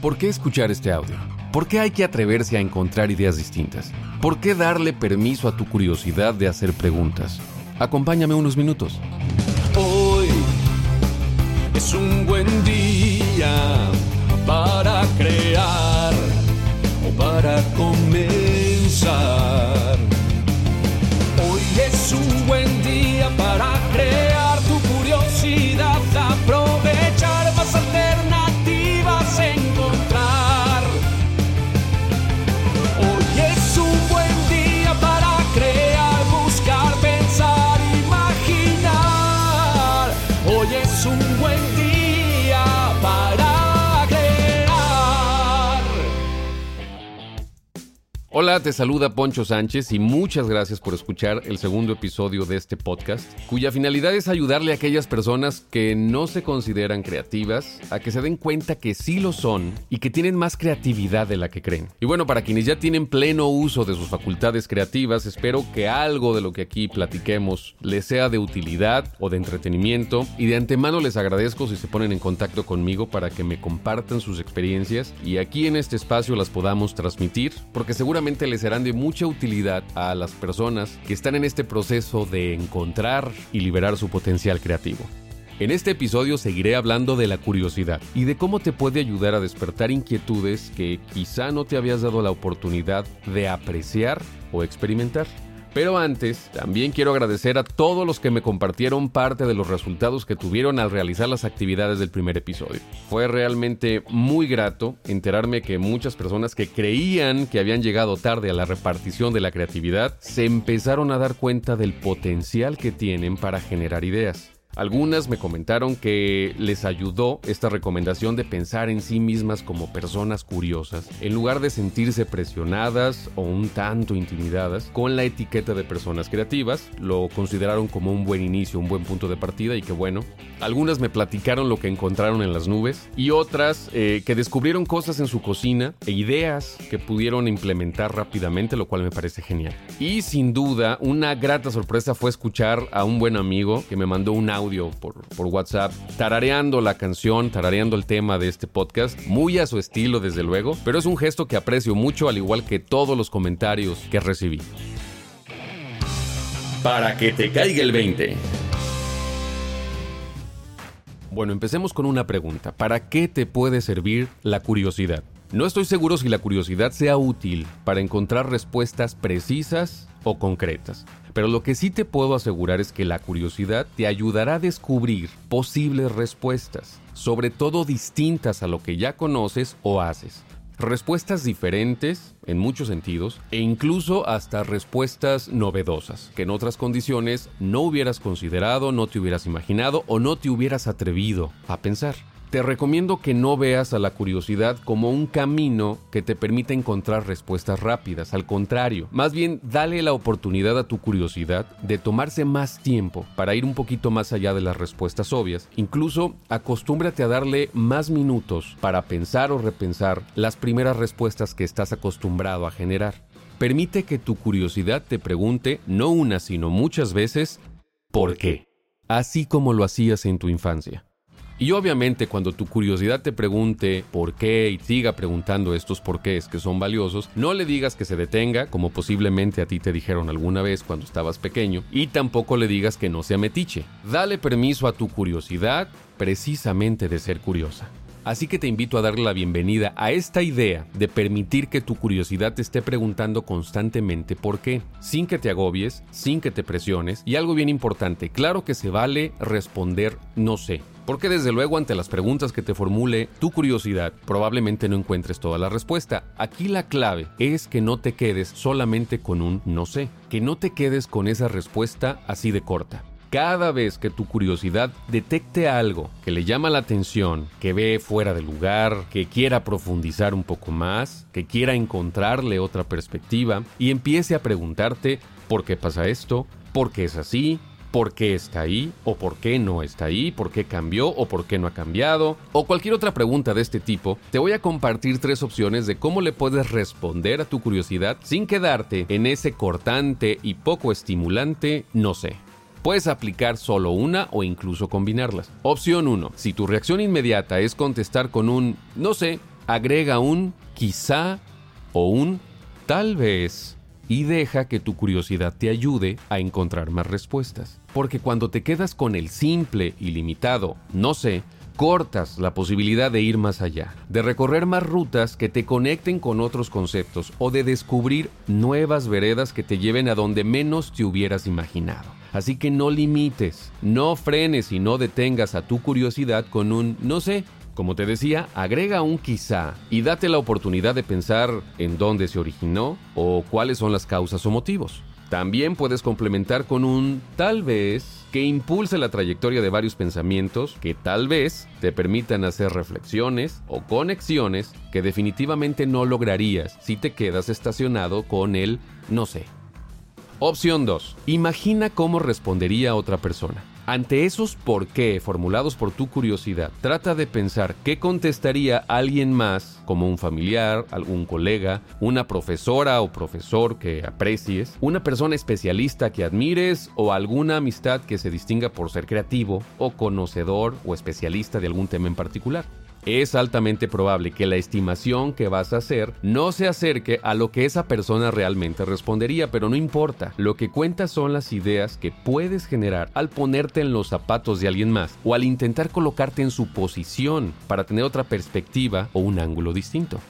¿Por qué escuchar este audio? ¿Por qué hay que atreverse a encontrar ideas distintas? ¿Por qué darle permiso a tu curiosidad de hacer preguntas? Acompáñame unos minutos. Hoy es un buen día para crear o para comenzar. Hola, te saluda Poncho Sánchez y muchas gracias por escuchar el segundo episodio de este podcast, cuya finalidad es ayudarle a aquellas personas que no se consideran creativas a que se den cuenta que sí lo son y que tienen más creatividad de la que creen. Y bueno, para quienes ya tienen pleno uso de sus facultades creativas, espero que algo de lo que aquí platiquemos les sea de utilidad o de entretenimiento y de antemano les agradezco si se ponen en contacto conmigo para que me compartan sus experiencias y aquí en este espacio las podamos transmitir porque seguramente les serán de mucha utilidad a las personas que están en este proceso de encontrar y liberar su potencial creativo. En este episodio seguiré hablando de la curiosidad y de cómo te puede ayudar a despertar inquietudes que quizá no te habías dado la oportunidad de apreciar o experimentar. Pero antes, también quiero agradecer a todos los que me compartieron parte de los resultados que tuvieron al realizar las actividades del primer episodio. Fue realmente muy grato enterarme que muchas personas que creían que habían llegado tarde a la repartición de la creatividad se empezaron a dar cuenta del potencial que tienen para generar ideas. Algunas me comentaron que les ayudó esta recomendación de pensar en sí mismas como personas curiosas, en lugar de sentirse presionadas o un tanto intimidadas con la etiqueta de personas creativas. Lo consideraron como un buen inicio, un buen punto de partida y que bueno. Algunas me platicaron lo que encontraron en las nubes y otras eh, que descubrieron cosas en su cocina e ideas que pudieron implementar rápidamente, lo cual me parece genial. Y sin duda, una grata sorpresa fue escuchar a un buen amigo que me mandó un audio por, WhatsApp, tarareando la canción, tarareando el tema de este podcast, muy a su estilo desde luego, pero es un gesto que aprecio mucho al igual que todos los comentarios que recibí. Para que te caiga el 20. Bueno, empecemos con una pregunta. ¿Para qué te puede servir la curiosidad? No estoy seguro si la curiosidad sea útil para encontrar respuestas precisas o concretas. Pero lo que sí te puedo asegurar es que la curiosidad te ayudará a descubrir posibles respuestas, sobre todo distintas a lo que ya conoces o haces. Respuestas diferentes, en muchos sentidos, e incluso hasta respuestas novedosas, que en otras condiciones no hubieras considerado, no te hubieras imaginado o no te hubieras atrevido a pensar. Te recomiendo que no veas a la curiosidad como un camino que te permita encontrar respuestas rápidas. Al contrario, más bien dale la oportunidad a tu curiosidad de tomarse más tiempo para ir un poquito más allá de las respuestas obvias. Incluso acostúmbrate a darle más minutos para pensar o repensar las primeras respuestas que estás acostumbrado a generar. Permite que tu curiosidad te pregunte no una sino muchas veces ¿por qué? Así como lo hacías en tu infancia. Y obviamente cuando tu curiosidad te pregunte por qué y siga preguntando estos porqués que son valiosos, no le digas que se detenga, como posiblemente a ti te dijeron alguna vez cuando estabas pequeño, y tampoco le digas que no sea metiche. Dale permiso a tu curiosidad precisamente de ser curiosa. Así que te invito a darle la bienvenida a esta idea de permitir que tu curiosidad te esté preguntando constantemente por qué, sin que te agobies, sin que te presiones. Y algo bien importante, claro que se vale responder no sé. Porque desde luego ante las preguntas que te formule tu curiosidad probablemente no encuentres toda la respuesta. Aquí la clave es que no te quedes solamente con un no sé, que no te quedes con esa respuesta así de corta. Cada vez que tu curiosidad detecte algo que le llama la atención, que ve fuera de lugar, que quiera profundizar un poco más, que quiera encontrarle otra perspectiva y empiece a preguntarte por qué pasa esto, por qué es así, por qué está ahí, o por qué no está ahí, por qué cambió o por qué no ha cambiado, o cualquier otra pregunta de este tipo, te voy a compartir tres opciones de cómo le puedes responder a tu curiosidad sin quedarte en ese cortante y poco estimulante no sé. Puedes aplicar solo una o incluso combinarlas. Opción 1. Si tu reacción inmediata es contestar con un no sé, agrega un quizá o un tal vez y deja que tu curiosidad te ayude a encontrar más respuestas. Porque cuando te quedas con el simple y limitado no sé, cortas la posibilidad de ir más allá, de recorrer más rutas que te conecten con otros conceptos o de descubrir nuevas veredas que te lleven a donde menos te hubieras imaginado. Así que no limites, no frenes y no detengas a tu curiosidad con un no sé. Como te decía, agrega un quizá y date la oportunidad de pensar en dónde se originó o cuáles son las causas o motivos. También puedes complementar con un tal vez que impulse la trayectoria de varios pensamientos que tal vez te permitan hacer reflexiones o conexiones que definitivamente no lograrías si te quedas estacionado con el no sé. Opción 2. Imagina cómo respondería otra persona. Ante esos por qué formulados por tu curiosidad, trata de pensar qué contestaría alguien más, como un familiar, algún colega, una profesora o profesor que aprecies, una persona especialista que admires o alguna amistad que se distinga por ser creativo o conocedor o especialista de algún tema en particular es altamente probable que la estimación que vas a hacer no se acerque a lo que esa persona realmente respondería, pero no importa. Lo que cuenta son las ideas que puedes generar al ponerte en los zapatos de alguien más o al intentar colocarte en su posición para tener otra perspectiva o un ángulo distinto.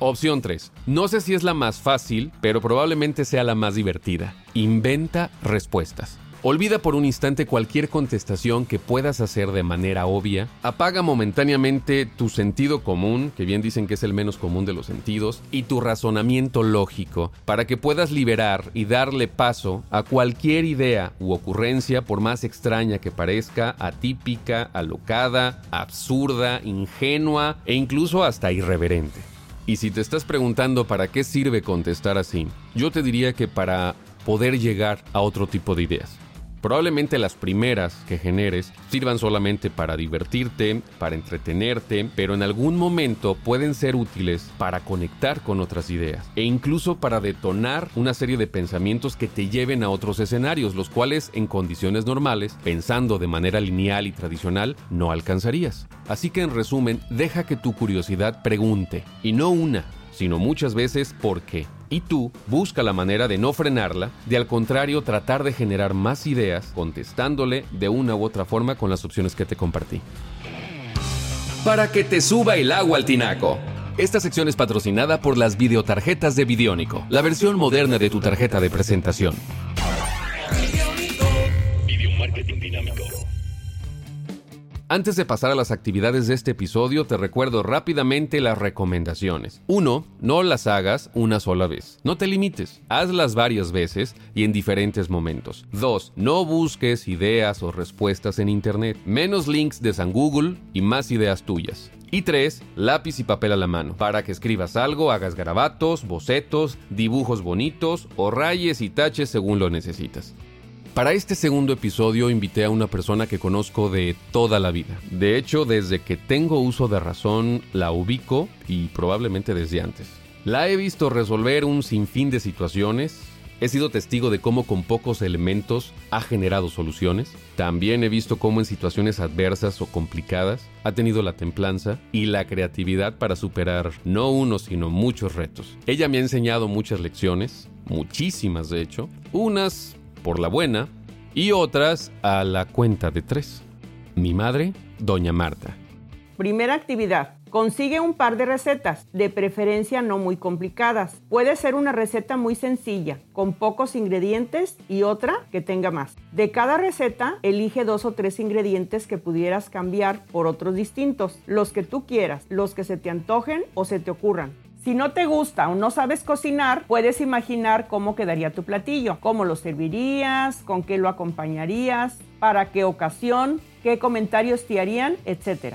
Opción 3. No sé si es la más fácil, pero probablemente sea la más divertida. Inventa respuestas. Olvida por un instante cualquier contestación que puedas hacer de manera obvia. Apaga momentáneamente tu sentido común, que bien dicen que es el menos común de los sentidos, y tu razonamiento lógico, para que puedas liberar y darle paso a cualquier idea u ocurrencia, por más extraña que parezca, atípica, alocada, absurda, ingenua e incluso hasta irreverente. Y si te estás preguntando para qué sirve contestar así, yo te diría que para poder llegar a otro tipo de ideas. Probablemente las primeras que generes sirvan solamente para divertirte, para entretenerte, pero en algún momento pueden ser útiles para conectar con otras ideas e incluso para detonar una serie de pensamientos que te lleven a otros escenarios, los cuales en condiciones normales, pensando de manera lineal y tradicional, no alcanzarías. Así que en resumen, deja que tu curiosidad pregunte, y no una, sino muchas veces por qué. Y tú busca la manera de no frenarla, de al contrario tratar de generar más ideas contestándole de una u otra forma con las opciones que te compartí. Para que te suba el agua al tinaco. Esta sección es patrocinada por las videotarjetas de Videónico, la versión moderna de tu tarjeta de presentación. Antes de pasar a las actividades de este episodio, te recuerdo rápidamente las recomendaciones. 1. No las hagas una sola vez. No te limites. Hazlas varias veces y en diferentes momentos. 2. No busques ideas o respuestas en Internet. Menos links de San Google y más ideas tuyas. Y 3. Lápiz y papel a la mano, para que escribas algo, hagas garabatos, bocetos, dibujos bonitos o rayes y taches según lo necesitas. Para este segundo episodio invité a una persona que conozco de toda la vida. De hecho, desde que tengo uso de razón la ubico y probablemente desde antes. La he visto resolver un sinfín de situaciones, He sido testigo de cómo con pocos elementos ha generado soluciones. También he visto cómo en situaciones adversas o complicadas ha tenido la templanza y la creatividad para superar no uno sino muchos retos. Ella me ha enseñado muchas lecciones, muchísimas de hecho, unas por la buena y otras a la cuenta de tres. Mi madre, Doña Marta. Primera actividad. Consigue un par de recetas, de preferencia no muy complicadas. Puede ser una receta muy sencilla, con pocos ingredientes y otra que tenga más. De cada receta, elige dos o tres ingredientes que pudieras cambiar por otros distintos, los que tú quieras, los que se te antojen o se te ocurran. Si no te gusta o no sabes cocinar, puedes imaginar cómo quedaría tu platillo, cómo lo servirías, con qué lo acompañarías, para qué ocasión, qué comentarios te harían, etc.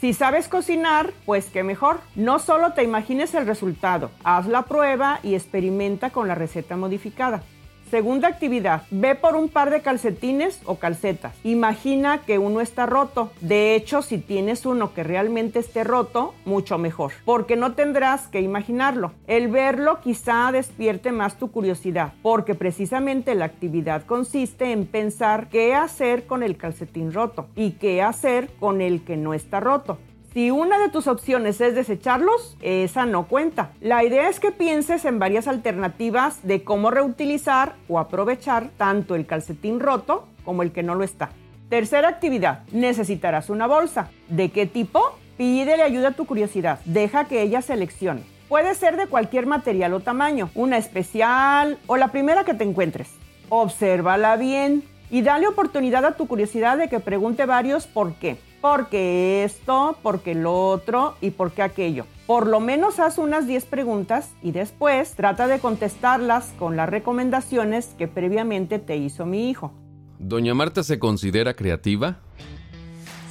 Si sabes cocinar, pues qué mejor. No solo te imagines el resultado, haz la prueba y experimenta con la receta modificada. Segunda actividad, ve por un par de calcetines o calcetas. Imagina que uno está roto. De hecho, si tienes uno que realmente esté roto, mucho mejor, porque no tendrás que imaginarlo. El verlo quizá despierte más tu curiosidad, porque precisamente la actividad consiste en pensar qué hacer con el calcetín roto y qué hacer con el que no está roto. Si una de tus opciones es desecharlos, esa no cuenta. La idea es que pienses en varias alternativas de cómo reutilizar o aprovechar tanto el calcetín roto como el que no lo está. Tercera actividad, necesitarás una bolsa. ¿De qué tipo? Pídele ayuda a tu curiosidad. Deja que ella seleccione. Puede ser de cualquier material o tamaño, una especial o la primera que te encuentres. Obsérvala bien y dale oportunidad a tu curiosidad de que pregunte varios por qué porque esto, porque lo otro y porque aquello. Por lo menos haz unas 10 preguntas y después trata de contestarlas con las recomendaciones que previamente te hizo mi hijo. ¿Doña Marta se considera creativa?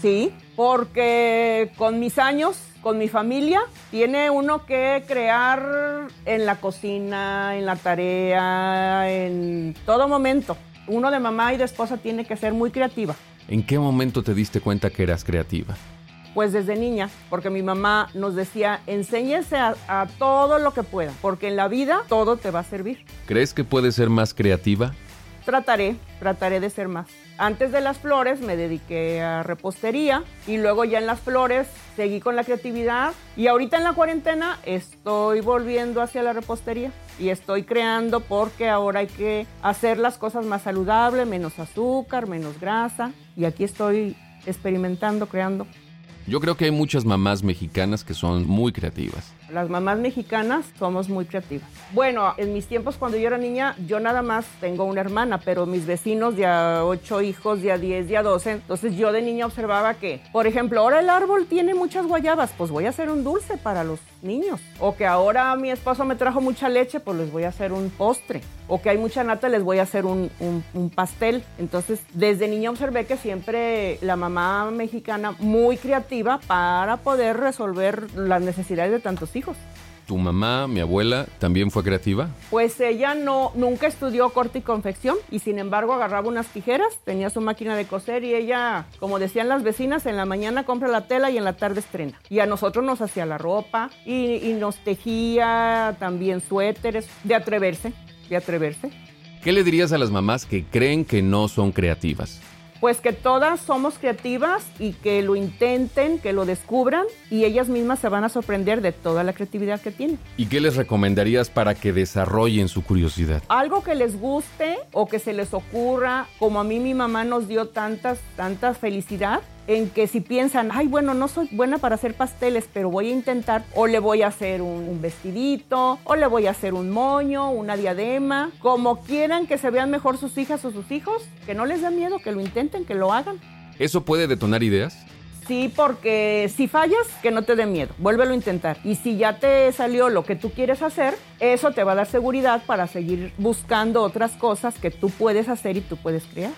Sí, porque con mis años, con mi familia, tiene uno que crear en la cocina, en la tarea, en todo momento. Uno de mamá y de esposa tiene que ser muy creativa. ¿En qué momento te diste cuenta que eras creativa? Pues desde niña, porque mi mamá nos decía, enséñese a, todo lo que pueda, porque en la vida todo te va a servir. ¿Crees que puedes ser más creativa? Trataré, trataré de ser más. Antes de las flores me dediqué a repostería y luego ya en las flores seguí con la creatividad y ahorita en la cuarentena estoy volviendo hacia la repostería y estoy creando porque ahora hay que hacer las cosas más saludables, menos azúcar, menos grasa y aquí estoy experimentando, creando. Yo creo que hay muchas mamás mexicanas que son muy creativas. Las mamás mexicanas somos muy creativas. Bueno, en mis tiempos cuando yo era niña, yo nada más tengo una hermana, pero mis vecinos ya ocho hijos, ya diez, ya doce. Entonces yo de niña observaba que, por ejemplo, ahora el árbol tiene muchas guayabas, pues voy a hacer un dulce para los niños. O que ahora mi esposo me trajo mucha leche, pues les voy a hacer un postre. O que hay mucha nata, les voy a hacer un, un pastel. Entonces, desde niña observé que siempre la mamá mexicana muy creativa para poder resolver las necesidades de tantos hijos. ¿Tu mamá, mi abuela, también fue creativa? Pues ella no, nunca estudió corte y confección y sin embargo agarraba unas tijeras, tenía su máquina de coser y ella, como decían las vecinas, en la mañana compra la tela y en la tarde estrena. Y a nosotros nos hacía la ropa y, y nos tejía también suéteres, de atreverse, de atreverse. ¿Qué le dirías a las mamás que creen que no son creativas? Pues que todas somos creativas y que lo intenten, que lo descubran y ellas mismas se van a sorprender de toda la creatividad que tienen. ¿Y qué les recomendarías para que desarrollen su curiosidad? Algo que les guste o que se les ocurra, como a mí mi mamá nos dio tantas, tanta felicidad, en que si piensan, ay, bueno, no soy buena para hacer pasteles, pero voy a intentar, o le voy a hacer un, vestidito, o le voy a hacer un moño, una diadema, como quieran que se vean mejor sus hijas o sus hijos, que no les da miedo, que lo intenten, que lo hagan. ¿Eso puede detonar ideas? Sí, porque si fallas, que no te dé miedo, vuélvelo a intentar. Y si ya te salió lo que tú quieres hacer, eso te va a dar seguridad para seguir buscando otras cosas que tú puedes hacer y tú puedes crear.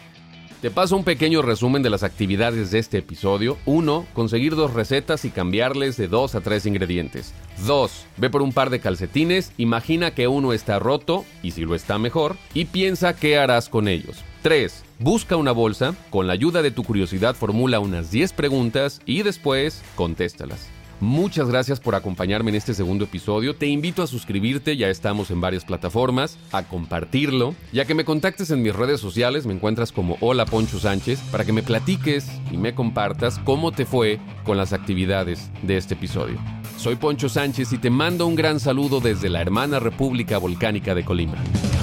Te paso un pequeño resumen de las actividades de este episodio. 1. Conseguir dos recetas y cambiarles de dos a tres ingredientes. 2. Ve por un par de calcetines, imagina que uno está roto, y si lo está mejor, y piensa qué harás con ellos. 3. Busca una bolsa, con la ayuda de tu curiosidad formula unas 10 preguntas y después contéstalas. Muchas gracias por acompañarme en este segundo episodio. Te invito a suscribirte, ya estamos en varias plataformas, a compartirlo, ya que me contactes en mis redes sociales, me encuentras como Hola Poncho Sánchez, para que me platiques y me compartas cómo te fue con las actividades de este episodio. Soy Poncho Sánchez y te mando un gran saludo desde la hermana República Volcánica de Colima.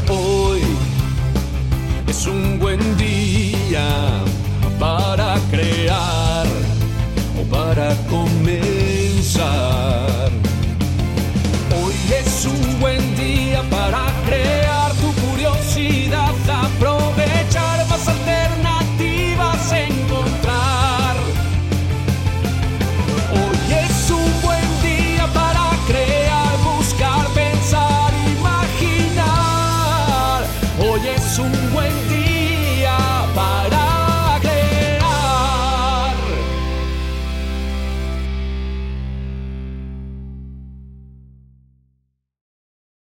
Hoy es un buen día para crear o para comer side.